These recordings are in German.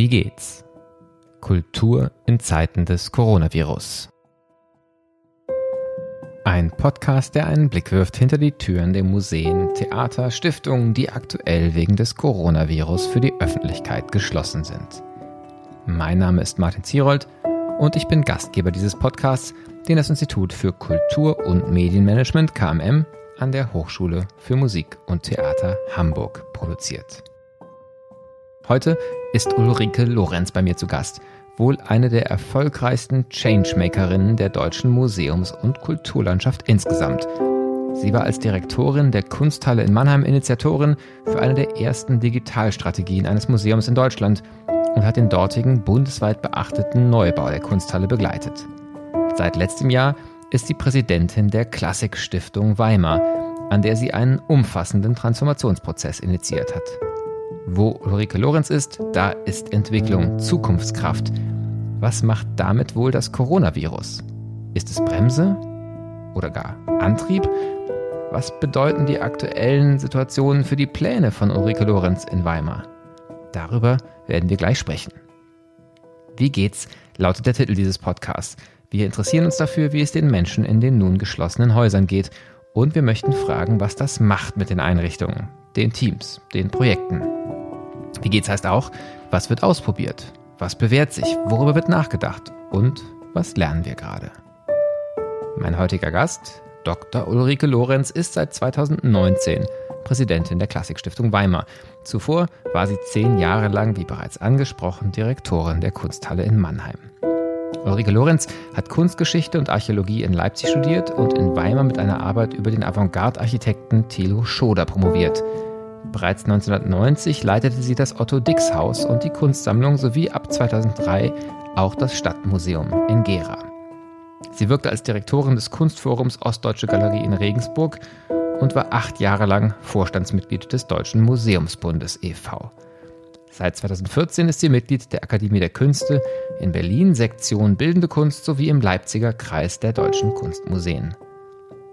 Wie geht's? Kultur in Zeiten des Coronavirus. Ein Podcast, der einen Blick wirft hinter die Türen der Museen, Theater, Stiftungen, die aktuell wegen des Coronavirus für die Öffentlichkeit geschlossen sind. Mein Name ist Martin Zierold und ich bin Gastgeber dieses Podcasts, den das Institut für Kultur- und Medienmanagement KMM an der Hochschule für Musik und Theater Hamburg produziert. Heute ist Ulrike Lorenz bei mir zu Gast, wohl eine der erfolgreichsten Changemakerinnen der deutschen Museums- und Kulturlandschaft insgesamt. Sie war als Direktorin der Kunsthalle in Mannheim Initiatorin für eine der ersten Digitalstrategien eines Museums in Deutschland und hat den dortigen bundesweit beachteten Neubau der Kunsthalle begleitet. Seit letztem Jahr ist sie Präsidentin der Klassikstiftung Weimar, an der sie einen umfassenden Transformationsprozess initiiert hat. Wo Ulrike Lorenz ist, da ist Entwicklung, Zukunftskraft. Was macht damit wohl das Coronavirus? Ist es Bremse oder gar Antrieb? Was bedeuten die aktuellen Situationen für die Pläne von Ulrike Lorenz in Weimar? Darüber werden wir gleich sprechen. Wie geht's? lautet der Titel dieses Podcasts. Wir interessieren uns dafür, wie es den Menschen in den nun geschlossenen Häusern geht. Und wir möchten fragen, was das macht mit den Einrichtungen, den Teams, den Projekten. Wie geht's heißt auch, was wird ausprobiert? Was bewährt sich? Worüber wird nachgedacht? Und was lernen wir gerade? Mein heutiger Gast, Dr. Ulrike Lorenz, ist seit 2019 Präsidentin der Klassikstiftung Weimar. Zuvor war sie zehn Jahre lang, wie bereits angesprochen, Direktorin der Kunsthalle in Mannheim. Ulrike Lorenz hat Kunstgeschichte und Archäologie in Leipzig studiert und in Weimar mit einer Arbeit über den Avantgarde-Architekten Thilo Schoder promoviert. Bereits 1990 leitete sie das Otto Dix Haus und die Kunstsammlung sowie ab 2003 auch das Stadtmuseum in Gera. Sie wirkte als Direktorin des Kunstforums Ostdeutsche Galerie in Regensburg und war acht Jahre lang Vorstandsmitglied des Deutschen Museumsbundes e.V. Seit 2014 ist sie Mitglied der Akademie der Künste in Berlin, Sektion Bildende Kunst sowie im Leipziger Kreis der Deutschen Kunstmuseen.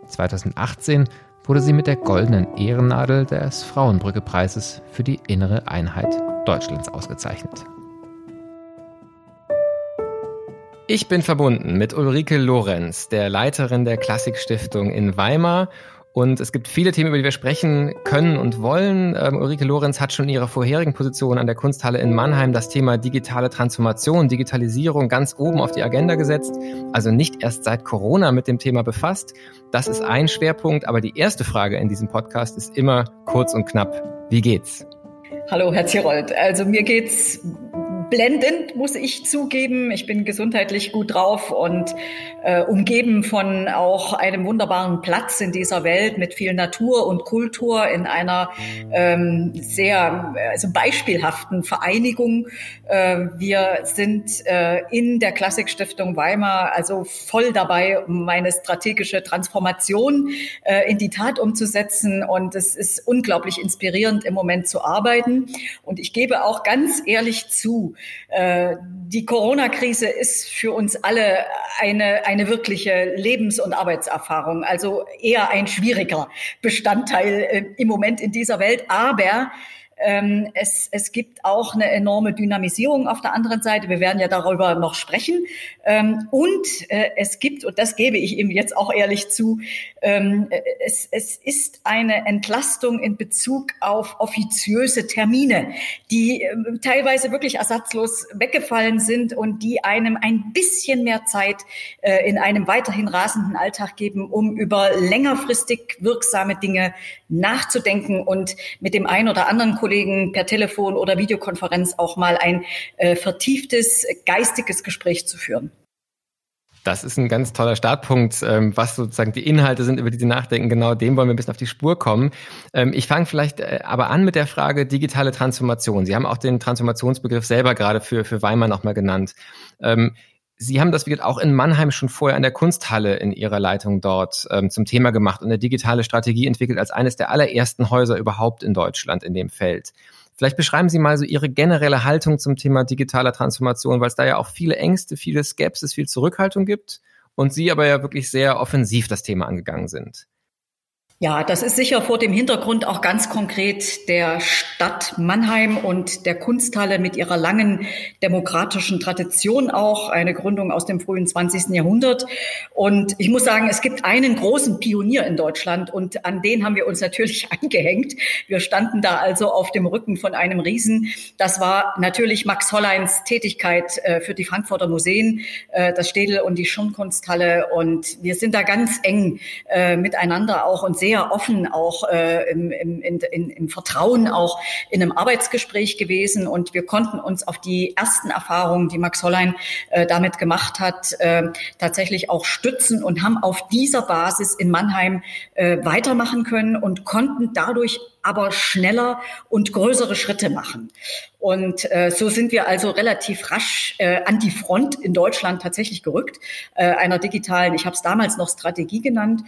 2018 wurde sie mit der Goldenen Ehrennadel des Frauenbrücke-Preises für die innere Einheit Deutschlands ausgezeichnet. Ich bin verbunden mit Ulrike Lorenz, der Leiterin der Klassikstiftung in Weimar und es gibt viele Themen, über die wir sprechen können und wollen. Ähm, Ulrike Lorenz hat schon in ihrer vorherigen Position an der Kunsthalle in Mannheim das Thema digitale Transformation, Digitalisierung ganz oben auf die Agenda gesetzt. Also nicht erst seit Corona mit dem Thema befasst. Das ist ein Schwerpunkt. Aber die erste Frage in diesem Podcast ist immer kurz und knapp. Wie geht's? Hallo, Herr Zirold. Also mir geht's blendend, muss ich zugeben. Ich bin gesundheitlich gut drauf und äh, umgeben von auch einem wunderbaren Platz in dieser Welt mit viel Natur und Kultur in einer ähm, sehr also beispielhaften Vereinigung. Äh, wir sind äh, in der Klassikstiftung Weimar also voll dabei, meine strategische Transformation äh, in die Tat umzusetzen. Und es ist unglaublich inspirierend im Moment zu arbeiten. Und ich gebe auch ganz ehrlich zu, äh, die Corona-Krise ist für uns alle eine, eine wirkliche Lebens- und Arbeitserfahrung, also eher ein schwieriger Bestandteil äh, im Moment in dieser Welt. Aber ähm, es, es gibt auch eine enorme Dynamisierung auf der anderen Seite. Wir werden ja darüber noch sprechen. Ähm, und äh, es gibt, und das gebe ich ihm jetzt auch ehrlich zu, ähm, es, es ist eine Entlastung in Bezug auf offiziöse Termine, die äh, teilweise wirklich ersatzlos weggefallen sind und die einem ein bisschen mehr Zeit äh, in einem weiterhin rasenden Alltag geben, um über längerfristig wirksame Dinge nachzudenken und mit dem einen oder anderen per Telefon oder Videokonferenz auch mal ein äh, vertieftes geistiges Gespräch zu führen. Das ist ein ganz toller Startpunkt, ähm, was sozusagen die Inhalte sind, über die Sie nachdenken. Genau dem wollen wir ein bisschen auf die Spur kommen. Ähm, ich fange vielleicht äh, aber an mit der Frage digitale Transformation. Sie haben auch den Transformationsbegriff selber gerade für, für Weimar nochmal genannt. Sie haben das wie gesagt, auch in Mannheim schon vorher an der Kunsthalle in Ihrer Leitung dort ähm, zum Thema gemacht und eine digitale Strategie entwickelt als eines der allerersten Häuser überhaupt in Deutschland in dem Feld. Vielleicht beschreiben Sie mal so Ihre generelle Haltung zum Thema digitaler Transformation, weil es da ja auch viele Ängste, viele Skepsis, viel Zurückhaltung gibt und Sie aber ja wirklich sehr offensiv das Thema angegangen sind. Ja, das ist sicher vor dem Hintergrund auch ganz konkret der Stadt Mannheim und der Kunsthalle mit ihrer langen demokratischen Tradition auch, eine Gründung aus dem frühen 20. Jahrhundert. Und ich muss sagen, es gibt einen großen Pionier in Deutschland und an den haben wir uns natürlich angehängt. Wir standen da also auf dem Rücken von einem Riesen. Das war natürlich Max Holleins Tätigkeit äh, für die Frankfurter Museen, äh, das Städel und die Schirmkunsthalle. Und wir sind da ganz eng äh, miteinander auch und sehr sehr offen auch äh, im, im, in, im Vertrauen auch in einem Arbeitsgespräch gewesen. Und wir konnten uns auf die ersten Erfahrungen, die Max Hollein äh, damit gemacht hat, äh, tatsächlich auch stützen und haben auf dieser Basis in Mannheim äh, weitermachen können und konnten dadurch aber schneller und größere Schritte machen. Und äh, so sind wir also relativ rasch äh, an die Front in Deutschland tatsächlich gerückt, äh, einer digitalen, ich habe es damals noch Strategie genannt.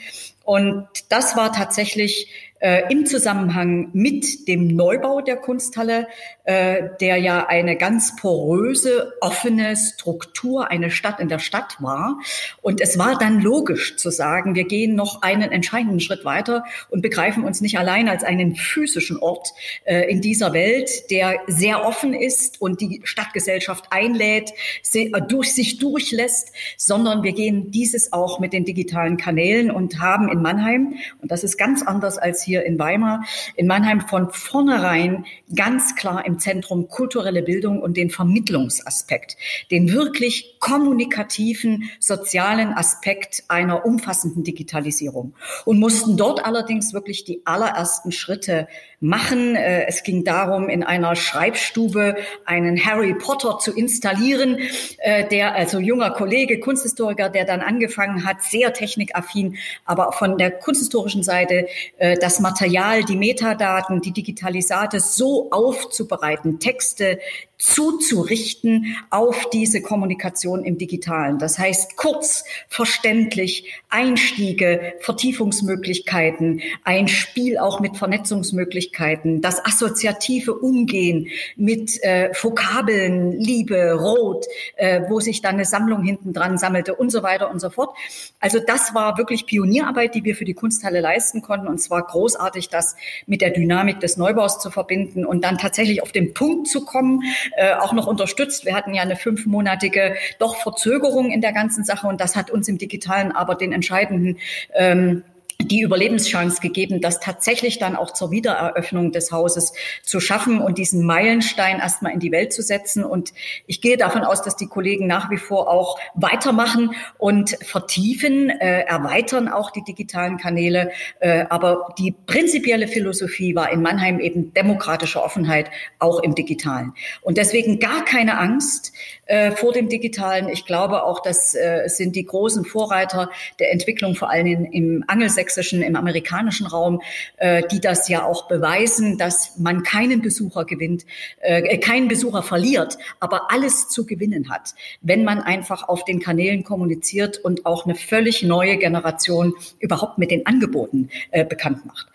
Und das war tatsächlich äh, im Zusammenhang mit dem Neubau der Kunsthalle, äh, der ja eine ganz poröse, offene Struktur, eine Stadt in der Stadt war. Und es war dann logisch zu sagen, wir gehen noch einen entscheidenden Schritt weiter und begreifen uns nicht allein als einen physischen Ort äh, in dieser Welt, der sehr offen ist und die Stadtgesellschaft einlädt, sie, äh, durch sich durchlässt, sondern wir gehen dieses auch mit den digitalen Kanälen und haben in Mannheim, und das ist ganz anders als hier in Weimar, in Mannheim von vornherein ganz klar im Zentrum kulturelle Bildung und den Vermittlungsaspekt, den wirklich kommunikativen, sozialen Aspekt einer umfassenden Digitalisierung und mussten dort allerdings wirklich die allerersten Schritte machen. Äh, es ging darum, in einer Schreibstube einen Harry Potter zu installieren, äh, der also junger Kollege, Kunsthistoriker, der dann angefangen hat, sehr technikaffin, aber von der kunsthistorischen Seite äh, das Material, die Metadaten, die Digitalisate so aufzubereiten, Texte, zuzurichten auf diese Kommunikation im Digitalen. Das heißt kurz, verständlich, Einstiege, Vertiefungsmöglichkeiten, ein Spiel auch mit Vernetzungsmöglichkeiten, das assoziative Umgehen mit äh, Vokabeln, Liebe, Rot, äh, wo sich dann eine Sammlung hinten dran sammelte und so weiter und so fort. Also das war wirklich Pionierarbeit, die wir für die Kunsthalle leisten konnten und zwar großartig, das mit der Dynamik des Neubaus zu verbinden und dann tatsächlich auf den Punkt zu kommen, äh, auch noch unterstützt. Wir hatten ja eine fünfmonatige doch Verzögerung in der ganzen Sache und das hat uns im Digitalen aber den entscheidenden ähm, die Überlebenschance gegeben, das tatsächlich dann auch zur Wiedereröffnung des Hauses zu schaffen und diesen Meilenstein erstmal in die Welt zu setzen. Und ich gehe davon aus, dass die Kollegen nach wie vor auch weitermachen und vertiefen, äh, erweitern auch die digitalen Kanäle. Äh, aber die prinzipielle Philosophie war in Mannheim eben demokratische Offenheit, auch im digitalen. Und deswegen gar keine Angst äh, vor dem digitalen. Ich glaube auch, das äh, sind die großen Vorreiter der Entwicklung, vor allem in, im Angelsächsischen im amerikanischen Raum, äh, die das ja auch beweisen, dass man keinen Besucher gewinnt, äh, keinen Besucher verliert, aber alles zu gewinnen hat, wenn man einfach auf den Kanälen kommuniziert und auch eine völlig neue Generation überhaupt mit den Angeboten äh, bekannt macht.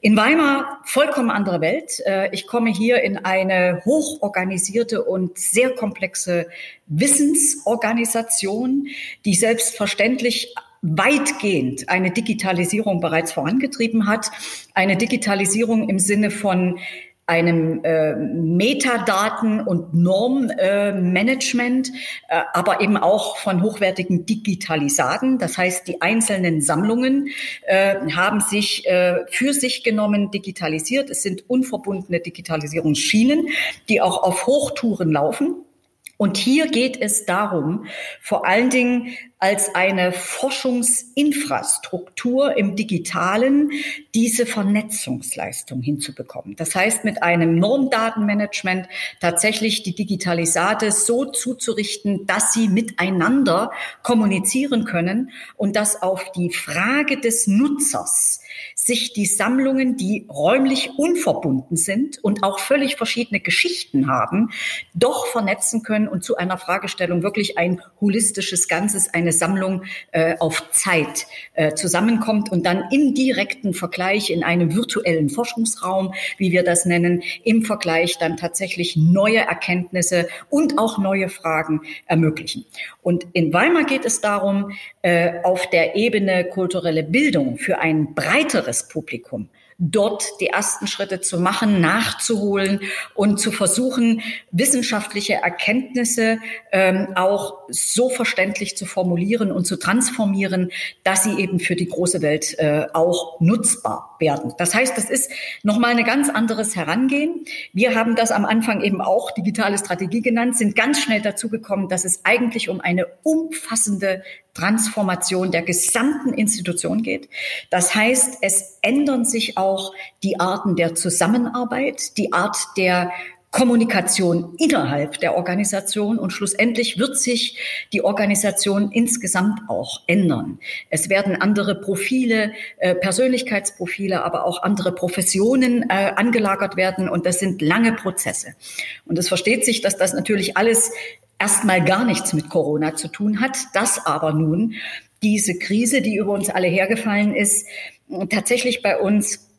In Weimar vollkommen andere Welt. Äh, ich komme hier in eine hochorganisierte und sehr komplexe Wissensorganisation, die selbstverständlich weitgehend eine Digitalisierung bereits vorangetrieben hat. Eine Digitalisierung im Sinne von einem äh, Metadaten- und Normmanagement, äh, äh, aber eben auch von hochwertigen Digitalisaten. Das heißt, die einzelnen Sammlungen äh, haben sich äh, für sich genommen digitalisiert. Es sind unverbundene Digitalisierungsschienen, die auch auf Hochtouren laufen. Und hier geht es darum, vor allen Dingen als eine Forschungsinfrastruktur im digitalen diese Vernetzungsleistung hinzubekommen. Das heißt, mit einem Normdatenmanagement tatsächlich die Digitalisate so zuzurichten, dass sie miteinander kommunizieren können und dass auf die Frage des Nutzers sich die Sammlungen, die räumlich unverbunden sind und auch völlig verschiedene Geschichten haben, doch vernetzen können und zu einer Fragestellung wirklich ein holistisches Ganzes, eine Sammlung äh, auf Zeit äh, zusammenkommt und dann im direkten Vergleich in einem virtuellen Forschungsraum, wie wir das nennen, im Vergleich dann tatsächlich neue Erkenntnisse und auch neue Fragen ermöglichen. Und in Weimar geht es darum, äh, auf der Ebene kulturelle Bildung für ein breiteres Publikum dort die ersten Schritte zu machen, nachzuholen und zu versuchen, wissenschaftliche Erkenntnisse ähm, auch so verständlich zu formulieren und zu transformieren, dass sie eben für die große Welt äh, auch nutzbar werden. Das heißt, das ist nochmal ein ganz anderes Herangehen. Wir haben das am Anfang eben auch digitale Strategie genannt, sind ganz schnell dazu gekommen, dass es eigentlich um eine umfassende Transformation der gesamten Institution geht. Das heißt, es ändern sich auch die Arten der Zusammenarbeit, die Art der Kommunikation innerhalb der Organisation und schlussendlich wird sich die Organisation insgesamt auch ändern. Es werden andere Profile, äh, Persönlichkeitsprofile, aber auch andere Professionen äh, angelagert werden und das sind lange Prozesse. Und es versteht sich, dass das natürlich alles erstmal gar nichts mit Corona zu tun hat, dass aber nun diese Krise, die über uns alle hergefallen ist, tatsächlich bei uns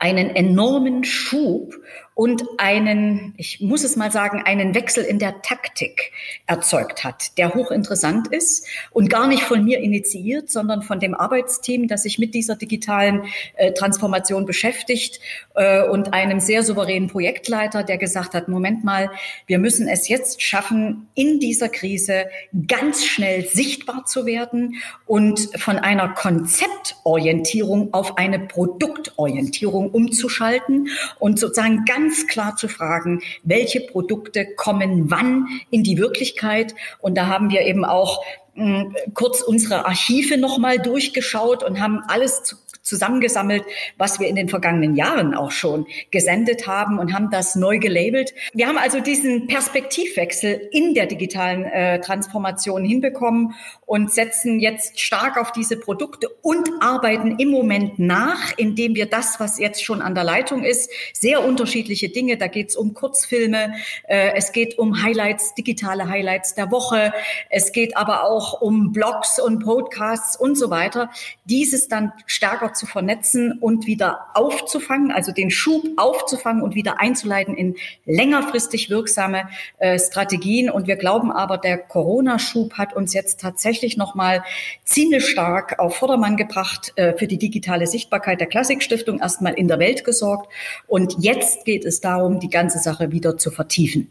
einen enormen Schub und einen, ich muss es mal sagen, einen Wechsel in der Taktik erzeugt hat, der hochinteressant ist und gar nicht von mir initiiert, sondern von dem Arbeitsteam, das sich mit dieser digitalen äh, Transformation beschäftigt äh, und einem sehr souveränen Projektleiter, der gesagt hat, Moment mal, wir müssen es jetzt schaffen, in dieser Krise ganz schnell sichtbar zu werden und von einer Konzeptorientierung auf eine Produktorientierung umzuschalten und sozusagen ganz ganz klar zu fragen, welche Produkte kommen wann in die Wirklichkeit. Und da haben wir eben auch mh, hm, kurz unsere Archive nochmal durchgeschaut und haben alles zu, zusammengesammelt, was wir in den vergangenen Jahren auch schon gesendet haben und haben das neu gelabelt. Wir haben also diesen Perspektivwechsel in der digitalen äh, Transformation hinbekommen und setzen jetzt stark auf diese Produkte und arbeiten im Moment nach, indem wir das, was jetzt schon an der Leitung ist, sehr unterschiedliche Dinge, da geht es um Kurzfilme, äh, es geht um Highlights, digitale Highlights der Woche, es geht aber auch um Blogs und Podcasts und so weiter, dieses dann stärker zu vernetzen und wieder aufzufangen, also den Schub aufzufangen und wieder einzuleiten in längerfristig wirksame äh, Strategien. Und wir glauben aber, der Corona-Schub hat uns jetzt tatsächlich nochmal ziemlich stark auf Vordermann gebracht, äh, für die digitale Sichtbarkeit der Klassikstiftung erstmal in der Welt gesorgt. Und jetzt geht es darum, die ganze Sache wieder zu vertiefen.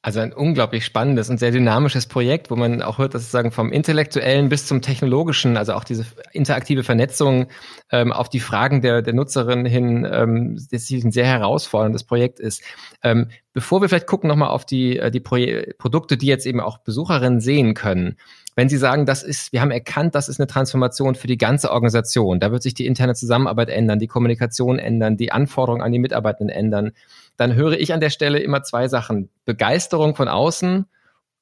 Also ein unglaublich spannendes und sehr dynamisches Projekt, wo man auch hört, dass es sagen vom intellektuellen bis zum technologischen, also auch diese interaktive Vernetzung ähm, auf die Fragen der, der Nutzerin hin, ähm, das ein sehr herausforderndes Projekt ist. Ähm, bevor wir vielleicht gucken nochmal auf die, äh, die Pro Produkte, die jetzt eben auch Besucherinnen sehen können, wenn Sie sagen, das ist, wir haben erkannt, das ist eine Transformation für die ganze Organisation, da wird sich die interne Zusammenarbeit ändern, die Kommunikation ändern, die Anforderungen an die Mitarbeitenden ändern, dann höre ich an der Stelle immer zwei Sachen. Begeisterung von außen,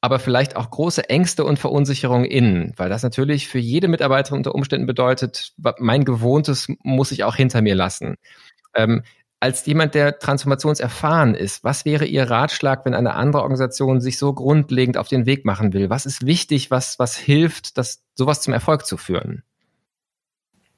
aber vielleicht auch große Ängste und Verunsicherung innen, weil das natürlich für jede Mitarbeiterin unter Umständen bedeutet, mein Gewohntes muss ich auch hinter mir lassen. Ähm, als jemand, der transformationserfahren ist, was wäre Ihr Ratschlag, wenn eine andere Organisation sich so grundlegend auf den Weg machen will? Was ist wichtig, was, was hilft, das, sowas zum Erfolg zu führen?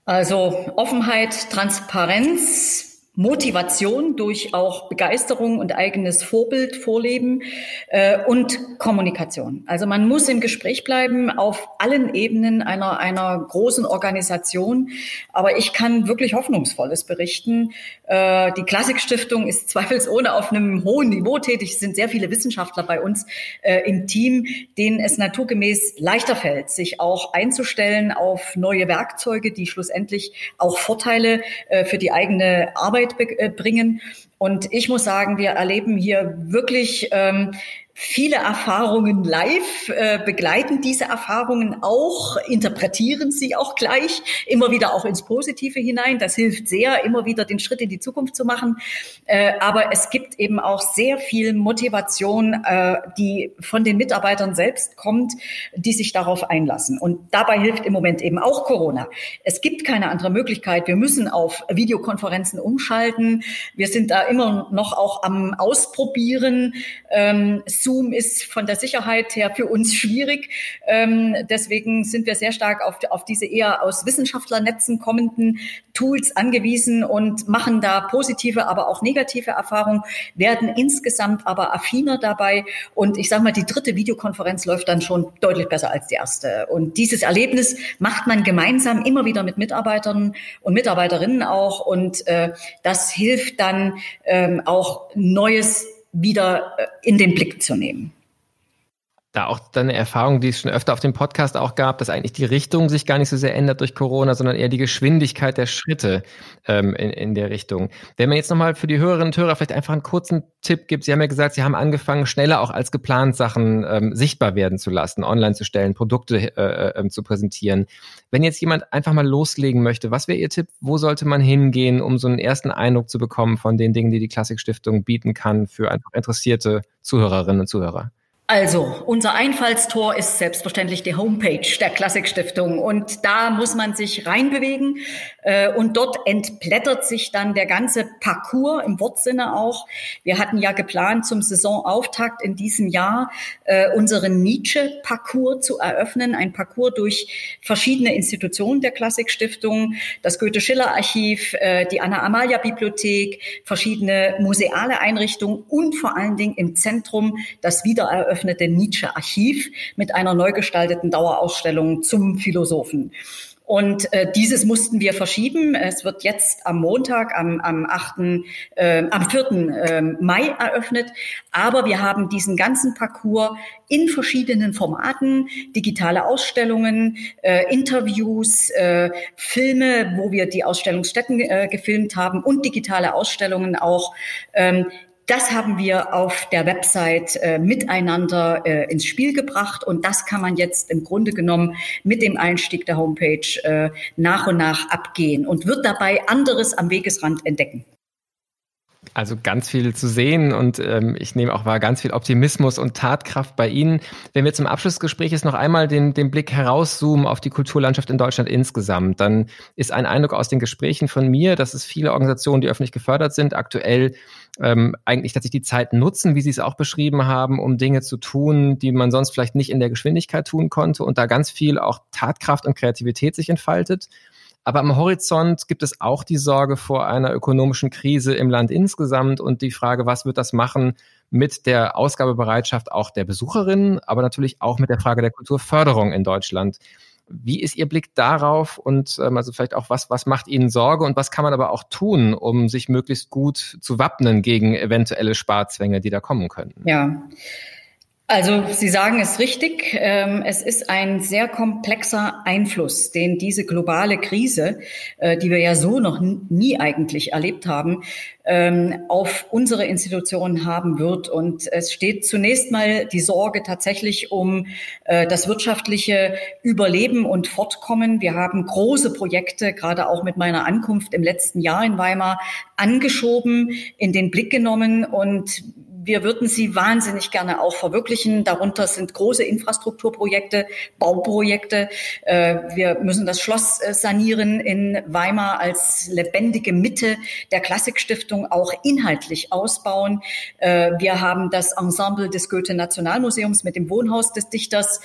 Also Offenheit, Transparenz, Motivation durch auch Begeisterung und eigenes Vorbild vorleben äh, und Kommunikation. Also man muss im Gespräch bleiben auf allen Ebenen einer, einer großen Organisation. Aber ich kann wirklich Hoffnungsvolles berichten. Äh, die Klassikstiftung ist zweifelsohne auf einem hohen Niveau tätig. Es sind sehr viele Wissenschaftler bei uns äh, im Team, denen es naturgemäß leichter fällt, sich auch einzustellen auf neue Werkzeuge, die schlussendlich auch Vorteile äh, für die eigene Arbeit Arbeit bringen. Und ich muss sagen, wir erleben hier wirklich ähm, viele Erfahrungen live, äh, begleiten diese Erfahrungen auch, interpretieren sie auch gleich, immer wieder auch ins Positive hinein. Das hilft sehr, immer wieder den Schritt in die Zukunft zu machen. Äh, aber es gibt eben auch sehr viel Motivation, äh, die von den Mitarbeitern selbst kommt, die sich darauf einlassen. Und dabei hilft im Moment eben auch Corona. Es gibt keine andere Möglichkeit. Wir müssen auf Videokonferenzen umschalten. Wir sind da immer noch auch am Ausprobieren. Ähm, Zoom ist von der Sicherheit her für uns schwierig. Ähm, deswegen sind wir sehr stark auf, auf diese eher aus Wissenschaftlernetzen kommenden Tools angewiesen und machen da positive, aber auch negative Erfahrungen, werden insgesamt aber affiner dabei. Und ich sage mal, die dritte Videokonferenz läuft dann schon deutlich besser als die erste. Und dieses Erlebnis macht man gemeinsam immer wieder mit Mitarbeitern und Mitarbeiterinnen auch. Und äh, das hilft dann ähm, auch Neues wieder äh, in den Blick zu nehmen da auch deine Erfahrung, die es schon öfter auf dem Podcast auch gab, dass eigentlich die Richtung sich gar nicht so sehr ändert durch Corona, sondern eher die Geschwindigkeit der Schritte ähm, in, in der Richtung. Wenn man jetzt nochmal für die Hörerinnen und Hörer vielleicht einfach einen kurzen Tipp gibt, Sie haben ja gesagt, Sie haben angefangen, schneller auch als geplant Sachen ähm, sichtbar werden zu lassen, online zu stellen, Produkte äh, äh, zu präsentieren. Wenn jetzt jemand einfach mal loslegen möchte, was wäre Ihr Tipp? Wo sollte man hingehen, um so einen ersten Eindruck zu bekommen von den Dingen, die die Klassikstiftung bieten kann für einfach interessierte Zuhörerinnen und Zuhörer? Also, unser Einfallstor ist selbstverständlich die Homepage der Klassikstiftung. Und da muss man sich reinbewegen. Äh, und dort entblättert sich dann der ganze Parcours im Wortsinne auch. Wir hatten ja geplant, zum Saisonauftakt in diesem Jahr äh, unseren Nietzsche-Parcours zu eröffnen, ein Parcours durch verschiedene Institutionen der Klassikstiftung, das Goethe-Schiller-Archiv, äh, die Anna-Amalia-Bibliothek, verschiedene museale Einrichtungen und vor allen Dingen im Zentrum das Wiedereröffnen eröffnete Nietzsche-Archiv mit einer neu gestalteten Dauerausstellung zum Philosophen. Und äh, dieses mussten wir verschieben. Es wird jetzt am Montag, am, am 8., äh, am 4. Äh, Mai eröffnet. Aber wir haben diesen ganzen Parcours in verschiedenen Formaten, digitale Ausstellungen, äh, Interviews, äh, Filme, wo wir die Ausstellungsstätten äh, gefilmt haben und digitale Ausstellungen auch ähm, das haben wir auf der Website äh, miteinander äh, ins Spiel gebracht und das kann man jetzt im Grunde genommen mit dem Einstieg der Homepage äh, nach und nach abgehen und wird dabei anderes am Wegesrand entdecken. Also ganz viel zu sehen und ähm, ich nehme auch wahr, ganz viel Optimismus und Tatkraft bei Ihnen. Wenn wir zum Abschlussgespräch jetzt noch einmal den, den Blick herauszoomen auf die Kulturlandschaft in Deutschland insgesamt, dann ist ein Eindruck aus den Gesprächen von mir, dass es viele Organisationen, die öffentlich gefördert sind, aktuell ähm, eigentlich tatsächlich die Zeit nutzen, wie Sie es auch beschrieben haben, um Dinge zu tun, die man sonst vielleicht nicht in der Geschwindigkeit tun konnte und da ganz viel auch Tatkraft und Kreativität sich entfaltet. Aber am Horizont gibt es auch die Sorge vor einer ökonomischen Krise im Land insgesamt und die Frage, was wird das machen mit der Ausgabebereitschaft auch der Besucherinnen, aber natürlich auch mit der Frage der Kulturförderung in Deutschland. Wie ist Ihr Blick darauf und ähm, also vielleicht auch was, was macht Ihnen Sorge und was kann man aber auch tun, um sich möglichst gut zu wappnen gegen eventuelle Sparzwänge, die da kommen könnten? Ja. Also Sie sagen es richtig. Ähm, es ist ein sehr komplexer Einfluss, den diese globale Krise, äh, die wir ja so noch nie eigentlich erlebt haben, ähm, auf unsere Institutionen haben wird. Und es steht zunächst mal die Sorge tatsächlich um äh, das wirtschaftliche Überleben und Fortkommen. Wir haben große Projekte, gerade auch mit meiner Ankunft im letzten Jahr in Weimar, angeschoben, in den Blick genommen und wir würden sie wahnsinnig gerne auch verwirklichen. Darunter sind große Infrastrukturprojekte, Bauprojekte. Äh, wir müssen das Schloss äh, sanieren in Weimar als lebendige Mitte der Klassikstiftung auch inhaltlich ausbauen. Äh, wir haben das Ensemble des Goethe-Nationalmuseums mit dem Wohnhaus des Dichters,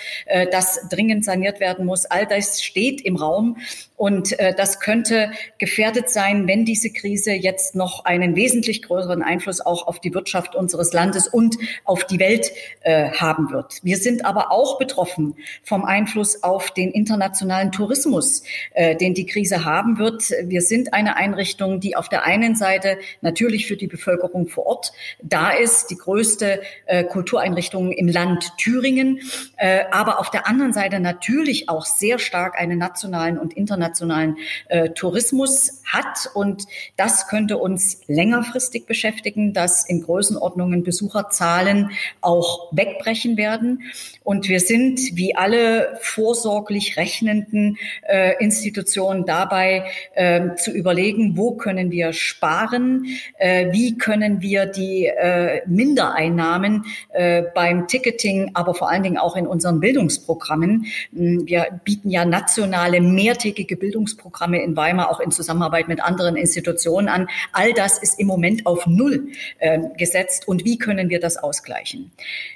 das dringend saniert werden muss. All das steht im Raum und das könnte gefährdet sein, wenn diese Krise jetzt noch einen wesentlich größeren Einfluss auch auf die Wirtschaft unseres Landes und auf die Welt äh, haben wird. Wir sind aber auch betroffen vom Einfluss auf den internationalen Tourismus, äh, den die Krise haben wird. Wir sind eine Einrichtung, die auf der einen Seite natürlich für die Bevölkerung vor Ort da ist, die größte äh, Kultureinrichtung im Land Thüringen, äh, aber auf der anderen Seite natürlich auch sehr stark einen nationalen und internationalen äh, Tourismus hat. Und das könnte uns längerfristig beschäftigen, dass in Größenordnungen Besucherzahlen auch wegbrechen werden. Und wir sind wie alle vorsorglich rechnenden äh, Institutionen dabei äh, zu überlegen, wo können wir sparen, äh, wie können wir die äh, Mindereinnahmen äh, beim Ticketing, aber vor allen Dingen auch in unseren Bildungsprogrammen. Hm, wir bieten ja nationale mehrtägige Bildungsprogramme in Weimar auch in Zusammenarbeit mit anderen Institutionen an. All das ist im Moment auf Null äh, gesetzt und wie können wir das ausgleichen.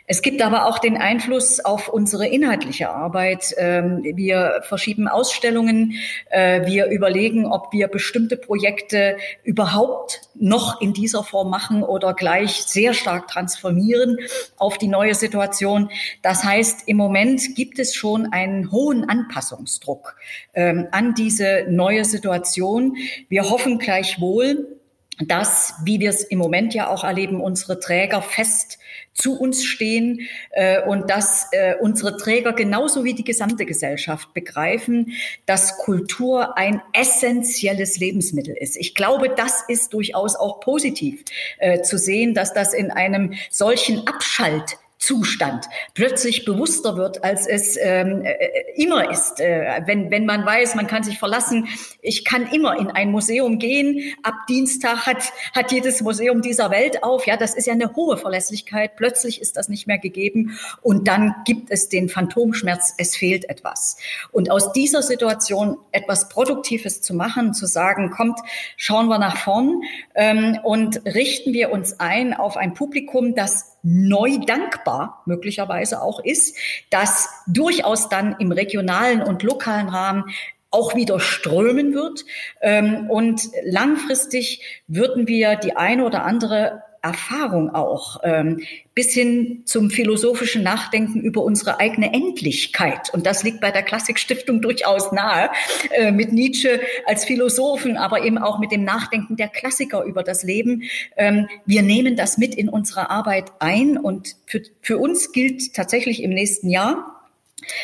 Es gibt aber auch den Einfluss auf unsere inhaltliche Arbeit. Ähm, wir verschieben Ausstellungen, äh, wir überlegen, ob wir bestimmte Projekte überhaupt noch in dieser Form machen oder gleich sehr stark transformieren auf die neue Situation. Das heißt, im Moment gibt es schon einen hohen Anpassungsdruck ähm, an diese neue Situation. Wir hoffen gleichwohl, dass, wie wir es im Moment ja auch erleben, unsere Träger fest zu uns stehen äh, und dass äh, unsere Träger genauso wie die gesamte Gesellschaft begreifen, dass Kultur ein essentielles Lebensmittel ist. Ich glaube, das ist durchaus auch positiv äh, zu sehen, dass das in einem solchen Abschalt Zustand plötzlich bewusster wird, als es ähm, äh, immer ist. Äh, wenn, wenn man weiß, man kann sich verlassen, ich kann immer in ein Museum gehen. Ab Dienstag hat, hat jedes Museum dieser Welt auf. Ja, das ist ja eine hohe Verlässlichkeit. Plötzlich ist das nicht mehr gegeben. Und dann gibt es den Phantomschmerz, es fehlt etwas. Und aus dieser Situation etwas Produktives zu machen, zu sagen, kommt, schauen wir nach vorn ähm, und richten wir uns ein auf ein Publikum, das neu dankbar möglicherweise auch ist, dass durchaus dann im regionalen und lokalen Rahmen auch wieder strömen wird. Ähm, und langfristig würden wir die eine oder andere Erfahrung auch, ähm, bis hin zum philosophischen Nachdenken über unsere eigene Endlichkeit. Und das liegt bei der Klassikstiftung durchaus nahe, äh, mit Nietzsche als Philosophen, aber eben auch mit dem Nachdenken der Klassiker über das Leben. Ähm, wir nehmen das mit in unsere Arbeit ein und für, für uns gilt tatsächlich im nächsten Jahr,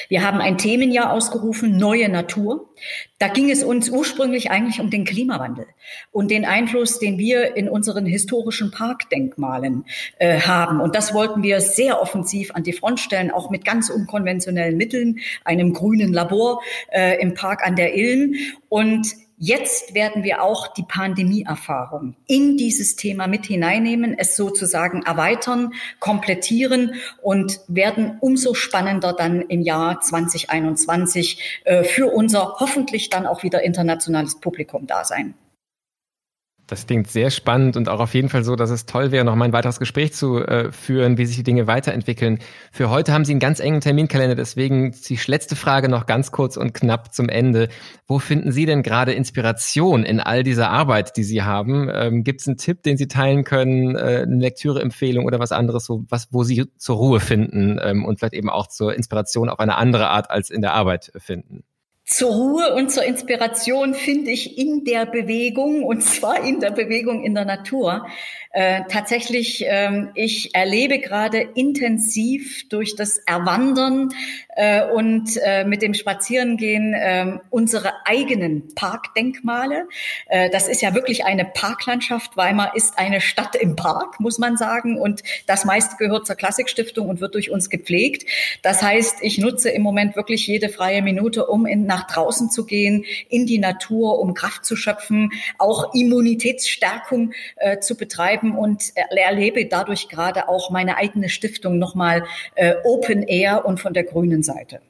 wir haben ein Themenjahr ausgerufen, neue Natur. Da ging es uns ursprünglich eigentlich um den Klimawandel und den Einfluss, den wir in unseren historischen Parkdenkmalen äh, haben. Und das wollten wir sehr offensiv an die Front stellen, auch mit ganz unkonventionellen Mitteln, einem grünen Labor äh, im Park an der Ilm. Und Jetzt werden wir auch die Pandemieerfahrung in dieses Thema mit hineinnehmen, es sozusagen erweitern, komplettieren und werden umso spannender dann im Jahr 2021 äh, für unser hoffentlich dann auch wieder internationales Publikum da sein. Das klingt sehr spannend und auch auf jeden Fall so, dass es toll wäre, noch mal ein weiteres Gespräch zu äh, führen, wie sich die Dinge weiterentwickeln. Für heute haben Sie einen ganz engen Terminkalender, deswegen die letzte Frage noch ganz kurz und knapp zum Ende. Wo finden Sie denn gerade Inspiration in all dieser Arbeit, die Sie haben? Ähm, Gibt es einen Tipp, den Sie teilen können, äh, eine Lektüreempfehlung oder was anderes, so was, wo Sie zur Ruhe finden ähm, und vielleicht eben auch zur Inspiration auf eine andere Art als in der Arbeit finden? Zur Ruhe und zur Inspiration finde ich in der Bewegung und zwar in der Bewegung in der Natur. Äh, tatsächlich, ähm, ich erlebe gerade intensiv durch das Erwandern äh, und äh, mit dem Spazierengehen äh, unsere eigenen Parkdenkmale. Äh, das ist ja wirklich eine Parklandschaft. Weimar ist eine Stadt im Park, muss man sagen. Und das meiste gehört zur Klassikstiftung und wird durch uns gepflegt. Das heißt, ich nutze im Moment wirklich jede freie Minute, um in, nach draußen zu gehen, in die Natur, um Kraft zu schöpfen, auch Immunitätsstärkung äh, zu betreiben und erlebe dadurch gerade auch meine eigene Stiftung nochmal äh, Open Air und von der grünen Seite.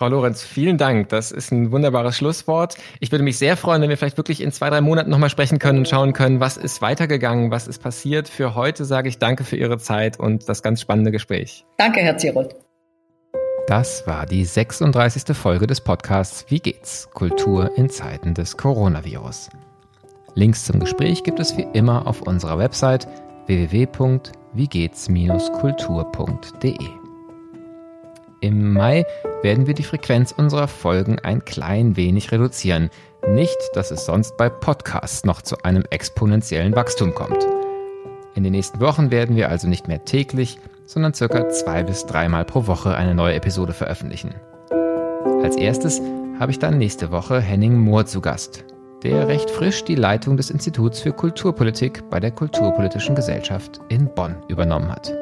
Frau Lorenz, vielen Dank. Das ist ein wunderbares Schlusswort. Ich würde mich sehr freuen, wenn wir vielleicht wirklich in zwei, drei Monaten nochmal sprechen können und schauen können, was ist weitergegangen, was ist passiert. Für heute sage ich danke für Ihre Zeit und das ganz spannende Gespräch. Danke, Herr Zirold. Das war die 36. Folge des Podcasts Wie geht's? Kultur in Zeiten des Coronavirus. Links zum Gespräch gibt es wie immer auf unserer Website www.wiegehts-kultur.de. Im Mai werden wir die Frequenz unserer Folgen ein klein wenig reduzieren. Nicht, dass es sonst bei Podcasts noch zu einem exponentiellen Wachstum kommt. In den nächsten Wochen werden wir also nicht mehr täglich, sondern circa zwei bis dreimal pro Woche eine neue Episode veröffentlichen. Als erstes habe ich dann nächste Woche Henning Mohr zu Gast der recht frisch die Leitung des Instituts für Kulturpolitik bei der Kulturpolitischen Gesellschaft in Bonn übernommen hat.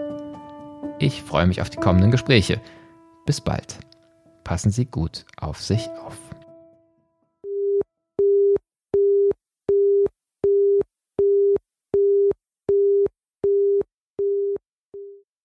Ich freue mich auf die kommenden Gespräche. Bis bald. Passen Sie gut auf sich auf.